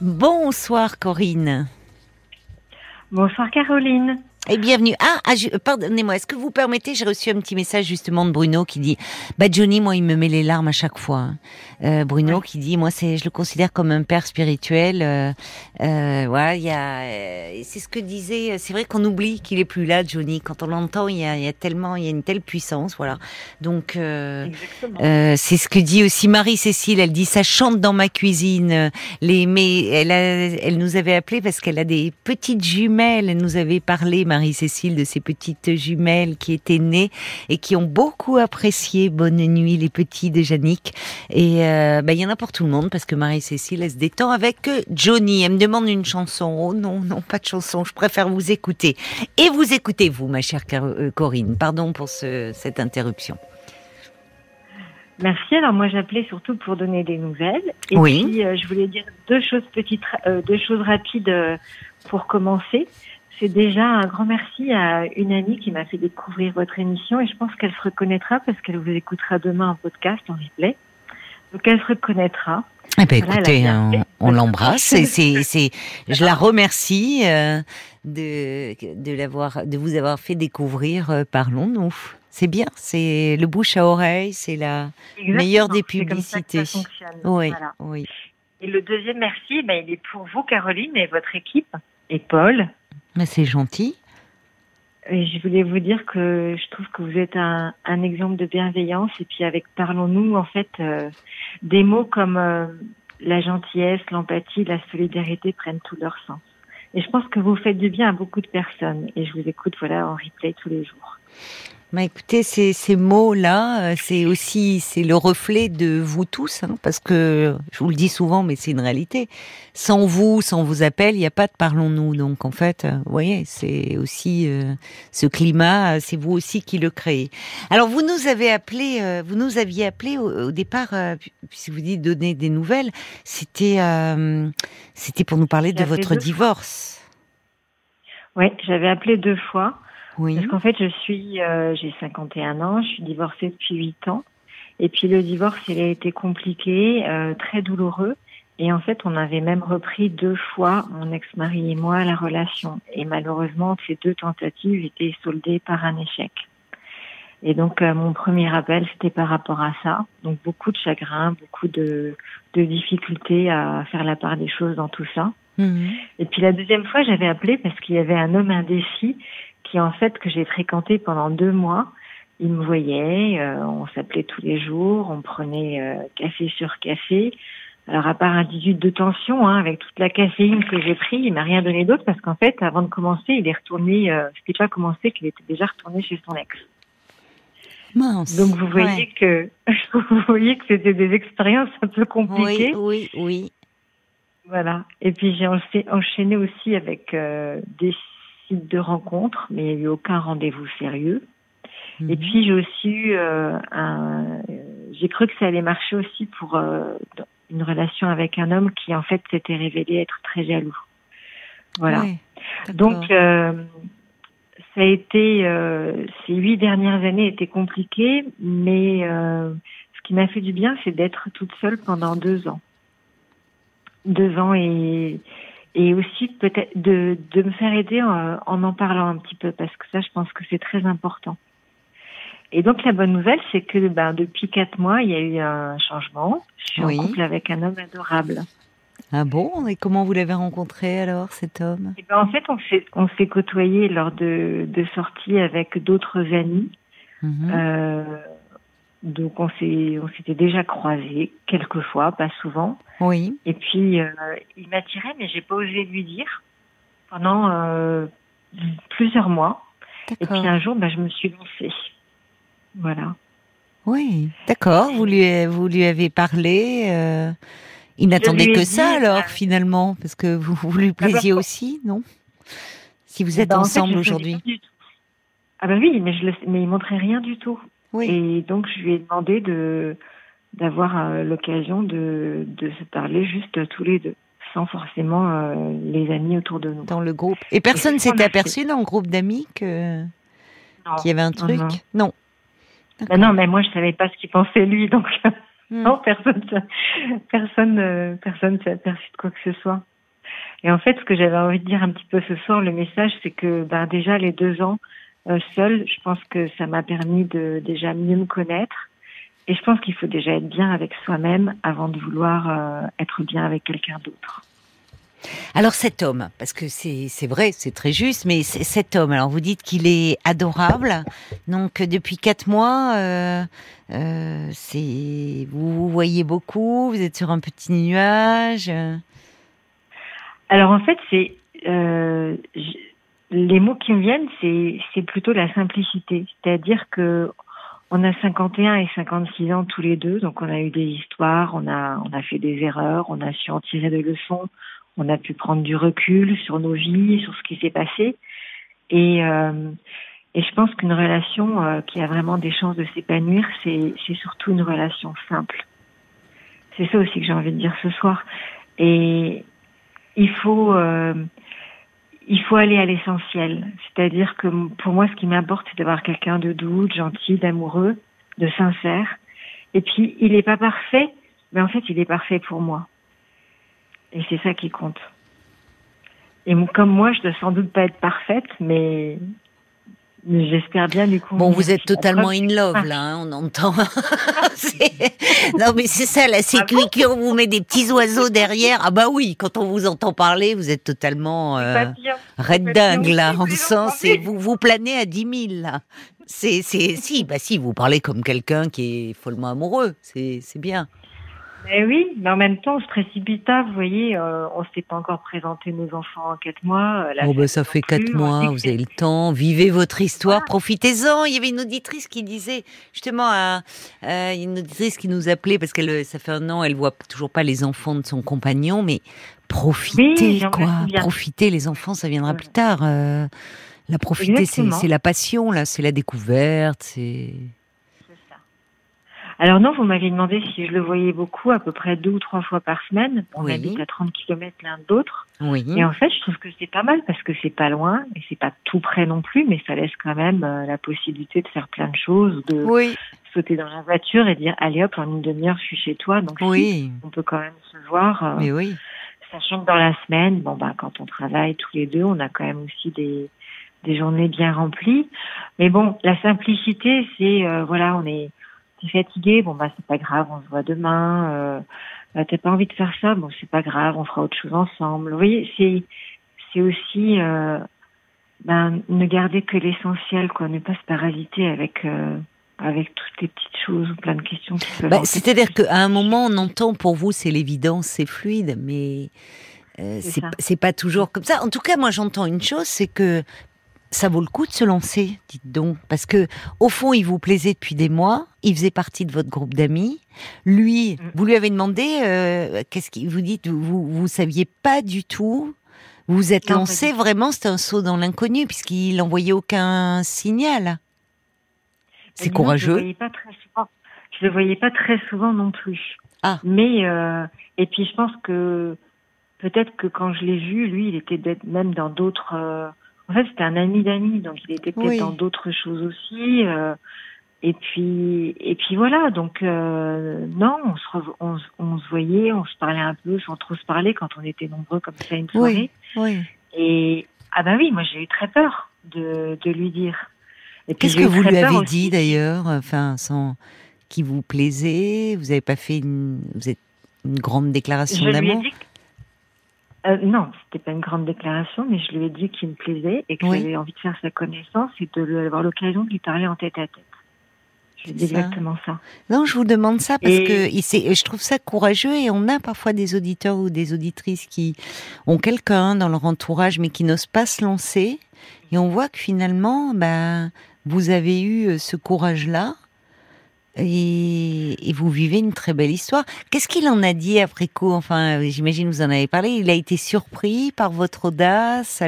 Bonsoir Corinne. Bonsoir Caroline. Et bienvenue. Ah, ah pardonnez-moi, est-ce que vous permettez, j'ai reçu un petit message justement de Bruno qui dit, bah Johnny, moi, il me met les larmes à chaque fois. Hein. Euh, Bruno qui dit, moi, c'est, je le considère comme un père spirituel. Euh, euh, voilà, il y a, euh, c'est ce que disait. C'est vrai qu'on oublie qu'il est plus là, Johnny. Quand on l'entend, il y a, il y a tellement, il y a une telle puissance, voilà. Donc, euh, euh, c'est ce que dit aussi Marie-Cécile. Elle dit, ça chante dans ma cuisine. Les, mais elle, a, elle nous avait appelé parce qu'elle a des petites jumelles. Elle nous avait parlé. Marie-Cécile de ses petites jumelles qui étaient nées et qui ont beaucoup apprécié Bonne Nuit les petits de Yannick. Et euh, bah, il y en a pour tout le monde parce que Marie-Cécile elle se détend avec Johnny. Elle me demande une chanson. Oh non, non, pas de chanson. Je préfère vous écouter. Et vous écoutez vous, ma chère euh, Corinne. Pardon pour ce, cette interruption. Merci. Alors moi j'appelais surtout pour donner des nouvelles. Et oui. puis euh, je voulais dire deux choses petites, euh, deux choses rapides euh, pour commencer c'est déjà un grand merci à une amie qui m'a fait découvrir votre émission et je pense qu'elle se reconnaîtra parce qu'elle vous écoutera demain en podcast, en replay. Donc elle se reconnaîtra. Eh ben, écoutez, on, on l'embrasse et c'est, je la remercie euh, de de l'avoir, de vous avoir fait découvrir. Euh, Parlons-nous. C'est bien, c'est le bouche à oreille, c'est la Exactement, meilleure des ça publicités. ça. Oui, Voilà. oui. Et le deuxième merci, ben, il est pour vous, Caroline, et votre équipe, et Paul. Mais c'est gentil. Je voulais vous dire que je trouve que vous êtes un, un exemple de bienveillance. Et puis avec Parlons-nous, en fait, euh, des mots comme euh, la gentillesse, l'empathie, la solidarité prennent tout leur sens. Et je pense que vous faites du bien à beaucoup de personnes. Et je vous écoute, voilà, en replay tous les jours. Bah écoutez, ces, ces mots-là, euh, c'est aussi c'est le reflet de vous tous, hein, parce que je vous le dis souvent, mais c'est une réalité. Sans vous, sans vos appels, il n'y a pas de parlons-nous. Donc en fait, euh, vous voyez, c'est aussi euh, ce climat, c'est vous aussi qui le créez. Alors vous nous avez appelé, euh, vous nous aviez appelé au, au départ, euh, puisque vous dites donner des nouvelles, c'était c'était pour nous parler de votre divorce. Oui, j'avais appelé deux fois. Oui. Parce qu'en fait, je suis, euh, j'ai 51 ans, je suis divorcée depuis 8 ans. Et puis le divorce, il a été compliqué, euh, très douloureux. Et en fait, on avait même repris deux fois, mon ex-mari et moi, la relation. Et malheureusement, ces deux tentatives étaient soldées par un échec. Et donc, euh, mon premier appel, c'était par rapport à ça. Donc, beaucoup de chagrin, beaucoup de, de difficultés à faire la part des choses dans tout ça. Mhm. Et puis la deuxième fois, j'avais appelé parce qu'il y avait un homme indécis qui, en fait, que j'ai fréquenté pendant deux mois. Il me voyait, euh, on s'appelait tous les jours, on prenait euh, café sur café. Alors à part un 18 de tension, hein, avec toute la caféine que j'ai pris, il m'a rien donné d'autre parce qu'en fait, avant de commencer, il est retourné, euh, c'était pas commencé qu'il était déjà retourné chez son ex. Mince. Donc vous voyez Ouais. que vous voyez que c'était des expériences un peu compliquées. Oui, oui, oui. Voilà. Et puis j'ai encha- enchaîné aussi avec euh, des sites de rencontres, mais il n'y a eu aucun rendez-vous sérieux. Et Mhm. puis j'ai aussi eu euh, un. euh, J'ai cru que ça allait marcher aussi pour euh, une relation avec un homme qui en fait s'était révélé être très jaloux. Voilà. Donc euh, ça a été ces huit dernières années étaient compliquées, mais ce qui m'a fait du bien, c'est d'être toute seule pendant deux ans. Deux ans et et aussi peut-être de, de me faire aider en, en en parlant un petit peu parce que ça, je pense que c'est très important. Et donc la bonne nouvelle, c'est que ben, depuis quatre mois, il y a eu un changement. Je suis Oui. en couple avec un homme adorable. Ah bon? Et comment vous l'avez rencontré alors, cet homme? Et ben, en fait, on s'est on s'est côtoyé lors de, de sorties avec d'autres amis. Euh, donc on s'est on s'était déjà croisés quelques fois, pas souvent. Oui. Et puis euh, il m'attirait, mais j'ai pas osé lui dire pendant euh, plusieurs mois. Et puis un jour, ben, je me suis lancée. Voilà. Oui. D'accord. Vous lui, vous lui avez parlé. euh, Il n'attendait que dit, ça alors, finalement, parce que vous, vous lui bah, plaisiez bah, aussi, non? Si vous êtes Ben, en fait, ensemble aujourd'hui. Ah ben oui, mais je le, mais il montrait rien du tout. Oui. Et donc je lui ai demandé de d'avoir euh, l'occasion de, de se parler juste tous les deux, sans forcément euh, les amis autour de nous. Dans le groupe. Et personne fait. aperçu dans le groupe d'amis que qu'il y avait un truc? non. Non. Ben non, mais moi je savais pas ce qu'il pensait lui, donc Hmm. Non, personne, personne, euh, personne s'est aperçu de quoi que ce soit. Et en fait, ce que j'avais envie de dire un petit peu ce soir, le message, c'est que ben, déjà les deux ans euh, seul, je pense que ça m'a permis de déjà mieux me connaître. Et je pense qu'il faut déjà être bien avec soi-même avant de vouloir euh, être bien avec quelqu'un d'autre. Alors cet homme, parce que c'est vrai, c'est très juste, mais cet homme, alors vous dites qu'il est adorable, donc depuis quatre mois, euh, euh, vous, vous voyez beaucoup, vous êtes sur un petit nuage. Alors en fait, c'est euh, les mots qui me viennent, c'est plutôt la simplicité, c'est-à-dire que on a 51 et 56 ans tous les deux, donc on a eu des histoires, on a on a fait des erreurs, on a su en tirer des leçons, on a pu prendre du recul sur nos vies, sur ce qui s'est passé. Et, euh, et je pense qu'une relation euh, qui a vraiment des chances de s'épanouir, c'est surtout une relation simple. C'est ça aussi que j'ai envie de dire ce soir. Et il faut, euh, il faut aller à l'essentiel. C'est-à-dire que pour moi, ce qui m'importe, c'est d'avoir quelqu'un de doux, de gentil, d'amoureux, de sincère. Et puis, il n'est pas parfait, mais en fait, il est parfait pour moi. Et c'est ça qui compte. Et comme moi, je dois sans doute pas être parfaite, mais, j'espère bien du coup. Bon, vous êtes totalement in love là, hein, on entend. non, mais c'est ça, la sécurité, ah on vous met des petits oiseaux derrière. Ah bah oui, quand on vous entend parler, vous êtes totalement euh, red dingue là, en sens, et vous vous planez à 10 000 là. C'est, c'est, si, bah si, vous parlez comme quelqu'un qui est follement amoureux, c'est, c'est bien. Eh oui, mais en même temps, on se précipite pas. Vous voyez, euh, on ne s'est pas encore présenté nos enfants en quatre mois. Euh, oh, ben, ça fait quatre mois, vous avez le temps. Vivez votre histoire, profitez-en. Il y avait une auditrice qui disait, justement, euh, une auditrice qui nous appelait parce qu'elle, ça fait un an, elle voit toujours pas les enfants de son compagnon, mais profitez, quoi. Profitez, les enfants, ça viendra plus tard. la profiter, c'est la passion, là, c'est la découverte, c'est. Alors non, vous m'avez demandé si je le voyais beaucoup, à peu près deux ou trois fois par semaine. On habite à 30 km l'un de l'autre. Oui. Et en fait, je trouve que c'est pas mal parce que c'est pas loin et c'est pas tout près non plus, mais ça laisse quand même euh, la possibilité de faire plein de choses, de sauter dans la voiture et dire allez hop, en une demi-heure, je suis chez toi. Donc oui. on peut quand même se voir. Euh, mais oui. Sachant que dans la semaine, bon bah quand on travaille tous les deux, on a quand même aussi des des journées bien remplies. Mais bon, la simplicité, c'est euh, voilà, on est t'es fatigué, bon bah c'est pas grave, on se voit demain. Euh, bah, t'as pas envie de faire ça, bon c'est pas grave, on fera autre chose ensemble. Vous voyez, c'est c'est aussi euh, ben, ne garder que l'essentiel, quoi, ne pas se parasiter avec euh, avec toutes les petites choses ou plein de questions qui peuvent. Bah, C'est-à-dire qu'à un moment, on entend pour vous, c'est l'évidence, c'est fluide, mais euh, c'est pas toujours comme ça. En tout cas, moi, j'entends une chose, c'est que ça vaut le coup de se lancer, dites donc, parce que au fond, il vous plaisait depuis des mois, il faisait partie de votre groupe d'amis. Lui, mm. vous lui avez demandé, euh, qu'est-ce qu'il vous dit Vous vous saviez pas du tout. Vous vous êtes lancé vraiment, c'était un saut dans l'inconnu puisqu'il n'envoyait aucun signal. C'est courageux. Je le voyais pas très souvent. Je le voyais pas très souvent non plus. Ah. Mais euh, et puis je pense que peut-être que quand je l'ai vu, lui, il était même dans d'autres. Euh, en fait, c'était un ami d'amis, donc il était peut-être dans d'autres choses aussi. Euh, et puis, et puis voilà. Donc euh, non, on se, on, on, se voyait, on se parlait un peu sans trop se parler quand on était nombreux comme ça une soirée. Oui. Et ah bah oui, moi j'ai eu très peur de, de lui dire. Qu'est-ce que vous lui avez dit d'ailleurs, enfin sans qui vous plaisait? Vous n'avez pas fait une, vous êtes une grande déclaration d'amour? Euh, non, c'était pas une grande déclaration, mais je lui ai dit qu'il me plaisait et que j'avais envie de faire sa connaissance et de lui avoir l'occasion de lui parler en tête à tête. Dis exactement ça. Non, je vous demande ça parce que je trouve ça courageux et on a parfois des auditeurs ou des auditrices qui ont quelqu'un dans leur entourage mais qui n'osent pas se lancer et on voit que finalement, ben, vous avez eu euh, ce courage-là et, vous vivez une très belle histoire. Qu'est-ce qu'il en a dit après coup? Enfin, j'imagine vous en avez parlé. Il a été surpris par votre audace.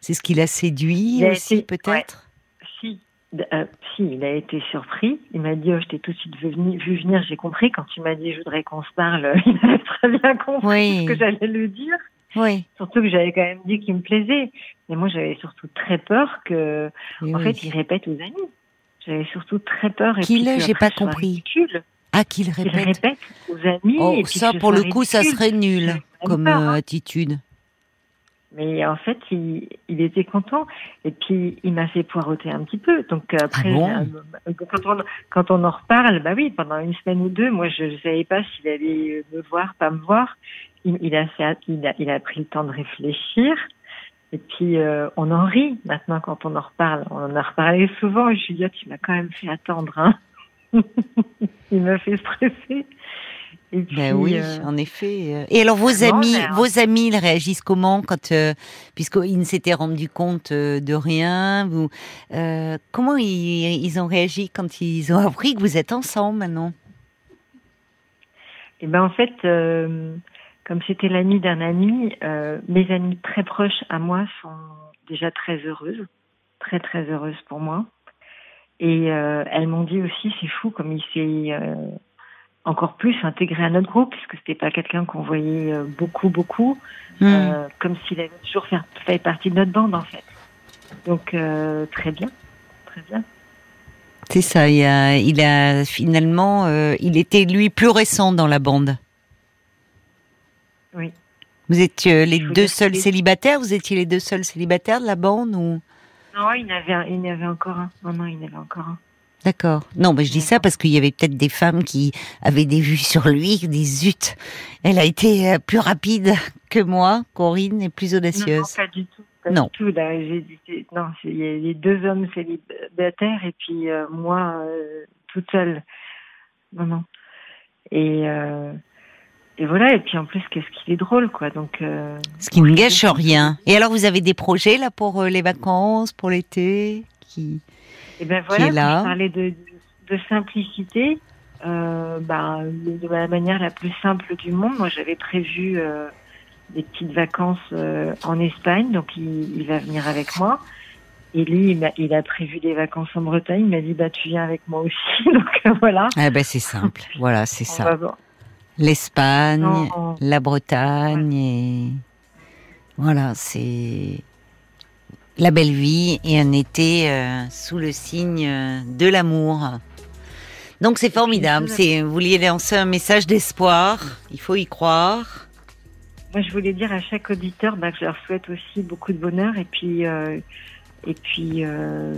c'est ce qui l'a séduit aussi, peut-être? Si, euh, si, il a été surpris. Il m'a dit, oh, je t'ai tout de suite vu venir, j'ai compris. Quand tu m'as dit, je voudrais qu'on se parle, il avait très bien compris ce que j'allais lui dire. Oui. Surtout que j'avais quand même dit qu'il me plaisait. Mais moi, j'avais surtout très peur que, en fait, il répète aux amis. J'avais surtout très peur. Et Qui l'est J'ai pas compris. Ah, qu'il qu'il répète. répète aux amis. Oh, et puis ça, pour le coup, ça ridicule. serait nul comme euh, hein. attitude. Mais en fait, il, il était content. Et puis, il m'a fait poireauter un petit peu. Donc après, Ah bon? euh, quand, on, quand on en reparle, bah oui, pendant une semaine ou deux, moi, je ne savais pas s'il allait me voir, pas me voir. Il, il a fait, il a, il a pris le temps de réfléchir. Et puis, euh, on en rit maintenant quand on en reparle. On en a reparlé souvent. Ah, tu m'as quand même fait attendre. Hein. il m'a fait stresser. Et puis, Ben oui, euh, en effet. Et alors vos non, amis, euh, vos amis, ils réagissent comment quand, euh, puisqu'ils ne s'étaient rendus compte de rien, vous, euh, comment ils, ils ont réagi quand ils ont appris que vous êtes ensemble maintenant Et ben en fait, comme c'était l'ami d'un ami, euh, mes amies très proches à moi sont déjà très heureuses, très très heureuses pour moi. Et euh, elles m'ont dit aussi, c'est fou comme il s'est euh, encore plus intégré à notre groupe, puisque c'était pas quelqu'un qu'on voyait beaucoup beaucoup, Hmm. comme s'il avait toujours fait, fait partie de notre bande en fait. Donc très bien, très bien. C'est ça. Il a, il a finalement, il était lui plus récent dans la bande. Oui. Vous étiez euh, les deux seuls célibataires. Vous étiez les deux seuls célibataires de la bande ou? Non, il y en avait, un- il y avait encore un. Non, non, il y en avait encore un. D'accord. Non, mais je dis ça parce qu'il y avait peut-être des femmes qui avaient des vues sur lui, des zut. Elle a été euh, plus rapide que moi, Corinne, et plus audacieuse. non, pas du tout. Pas Non. du tout. Là, dit, non, il y a les deux hommes célibataires et puis euh, moi euh, toute seule. Non, non. Et euh, et voilà. Et puis en plus, qu'est-ce qu'il est drôle, quoi. Donc. euh, Ce qui ne gâche rien. Et alors, vous avez des projets là pour euh, les vacances, pour l'été qui... Et ben voilà. est là. parlais de, de simplicité. Euh, bah, de la manière la plus simple du monde. Moi, j'avais prévu des petites vacances en Espagne, donc il, il va venir avec moi. Et lui, il, a prévu des vacances en Bretagne. Il m'a dit, bah, tu viens avec moi aussi. Donc voilà. Ah ben c'est simple. Voilà, c'est ça. va voir. L'Espagne, Non, la Bretagne et voilà, c'est la belle vie et un été euh, sous le signe euh, de l'amour. Donc c'est formidable. C'est vous vouliez lancer un message d'espoir. Il faut y croire. Moi, je voulais dire à chaque auditeur bah, que je leur souhaite aussi beaucoup de bonheur. Et puis, euh, et puis euh,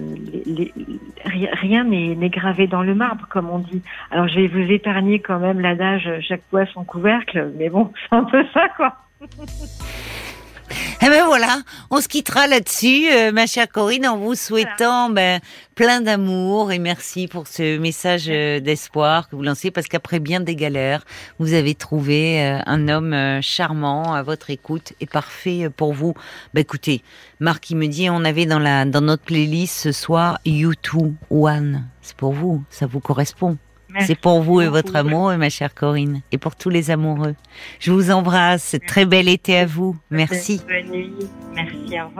rien n'est n'est gravé dans le marbre, comme on dit. Alors, je vais vous épargner quand même l'adage « chaque poids son couvercle », mais bon, c'est un peu ça, quoi. Eh ben voilà, on se quittera là-dessus, euh, ma chère Corinne, en vous souhaitant ben, plein d'amour et merci pour ce message euh, d'espoir que vous lancez parce qu'après bien des galères, vous avez trouvé euh, un homme euh, charmant à votre écoute et parfait pour vous. Ben écoutez, Marc il me dit on avait dans la dans notre playlist ce soir You2 One. C'est pour vous, ça vous correspond. C'est pour vous et votre amour, ma chère Corinne, et pour tous les amoureux. Je vous embrasse. Très bel été à vous. Merci. Bonne nuit. Merci, au revoir.